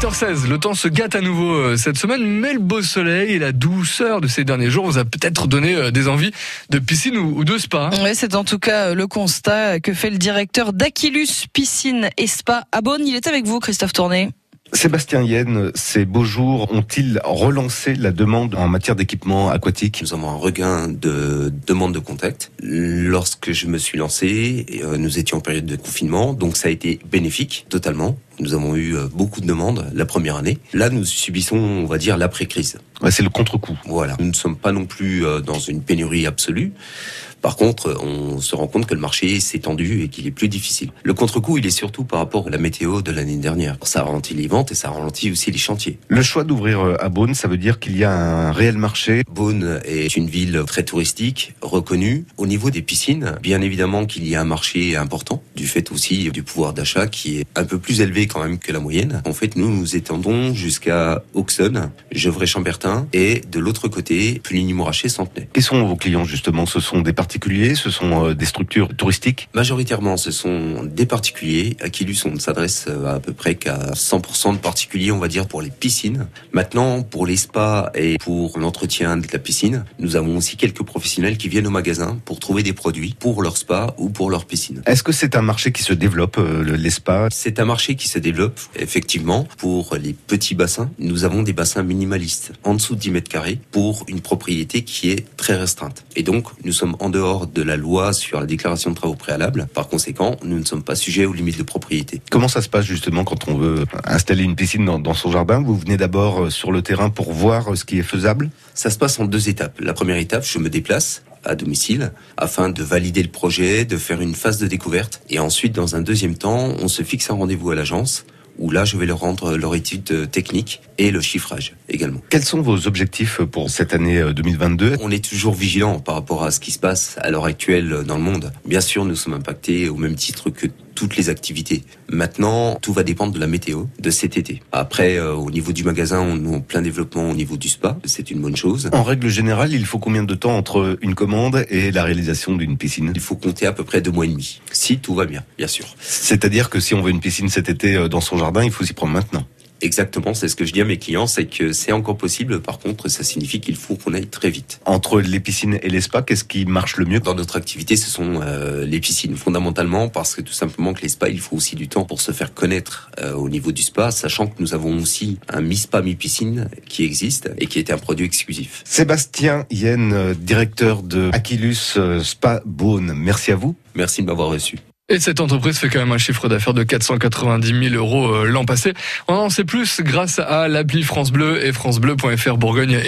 7h16, le temps se gâte à nouveau euh, cette semaine, mais le beau soleil et la douceur de ces derniers jours vous a peut-être donné euh, des envies de piscine ou de spa. Ouais, c'est en tout cas euh, le constat que fait le directeur d'Aquilus Piscine et Spa à Beaune. Il est avec vous, Christophe Tourné. Sébastien Yen, ces beaux jours ont-ils relancé la demande en matière d'équipement aquatique? Nous avons un regain de demande de contact. Lorsque je me suis lancé, euh, nous étions en période de confinement, donc ça a été bénéfique totalement. Nous avons eu euh, beaucoup de demandes la première année. Là, nous subissons, on va dire, l'après-crise. c'est le contre-coup. Voilà. Nous ne sommes pas non plus euh, dans une pénurie absolue. Par contre, on se rend compte que le marché s'est tendu et qu'il est plus difficile. Le contre-coup, il est surtout par rapport à la météo de l'année dernière. Ça ralentit les ventes et ça ralentit aussi les chantiers. Le choix d'ouvrir euh, à Beaune, ça veut dire qu'il y a un réel marché? Beaune est une ville très touristique, reconnue. Au niveau des piscines, bien évidemment qu'il y a un marché important, du fait aussi du pouvoir d'achat qui est un peu plus élevé quand même que la moyenne. En fait, nous nous étendons jusqu'à Auxonne, Gevrey-Chambertin et de l'autre côté, Puligny-Morachet, Centenay. Qui sont vos clients justement? Ce sont des particuliers Ce sont euh, des structures touristiques Majoritairement, ce sont des particuliers. À Quilus, on ne s'adresse euh, à peu près qu'à 100% de particuliers, on va dire, pour les piscines. Maintenant, pour les spas et pour l'entretien de la piscine, nous avons aussi quelques professionnels qui viennent au magasin pour trouver des produits pour leur spa ou pour leur piscine. Est-ce que c'est un marché qui se développe, euh, les spas? C'est un marché qui se développe, effectivement, pour les petits bassins. Nous avons des bassins minimalistes, en dessous de 10 mètres carrés, pour une propriété qui est très restreinte. Et donc, nous sommes en dehors de la loi sur la déclaration de travaux préalables. Par conséquent, nous ne sommes pas sujets aux limites de propriété. Comment ça se passe justement quand on veut installer une piscine dans, dans son jardin? Vous venez d'abord euh, sur le terrain pour voir euh, ce qui est faisable? Ça se passe en deux étapes. La première étape, je me déplace à domicile afin de valider le projet, de faire une phase de découverte. Et ensuite, dans un deuxième temps, on se fixe un rendez-vous à l'agence où là, je vais leur rendre leur étude technique et le chiffrage également. Quels sont vos objectifs pour cette année 2022 On est toujours vigilant par rapport à ce qui se passe à l'heure actuelle dans le monde. Bien sûr, nous sommes impactés au même titre que toutes les activités. Maintenant, tout va dépendre de la météo de cet été. Après, euh, au niveau du magasin, on est en plein développement au niveau du spa. C'est une bonne chose. En règle générale, il faut combien de temps entre une commande et la réalisation d'une piscine? Il faut compter à peu près deux mois et demi. Si tout va bien, bien sûr. C'est-à-dire que si on veut une piscine cet été euh, dans son jardin, il faut s'y prendre maintenant. Exactement, c'est ce que je dis à mes clients, c'est que c'est encore possible. Par contre, ça signifie qu'il faut qu'on aille très vite. Entre les piscines et les spas, qu'est-ce qui marche le mieux? Dans notre activité, ce sont euh, les piscines, fondamentalement, parce que tout simplement que les spas, il faut aussi du temps pour se faire connaître euh, au niveau du spa, sachant que nous avons aussi un mi-spa, mi-piscine qui existe et qui est un produit exclusif. Sébastien Yen, euh, directeur de Aquilus Spa Beaune, merci à vous. Merci de m'avoir reçu. Et cette entreprise fait quand même un chiffre d'affaires de 490 000 euros l'an passé. On en sait plus grâce à l'appli France Bleu et francebleu.fr Bourgogne.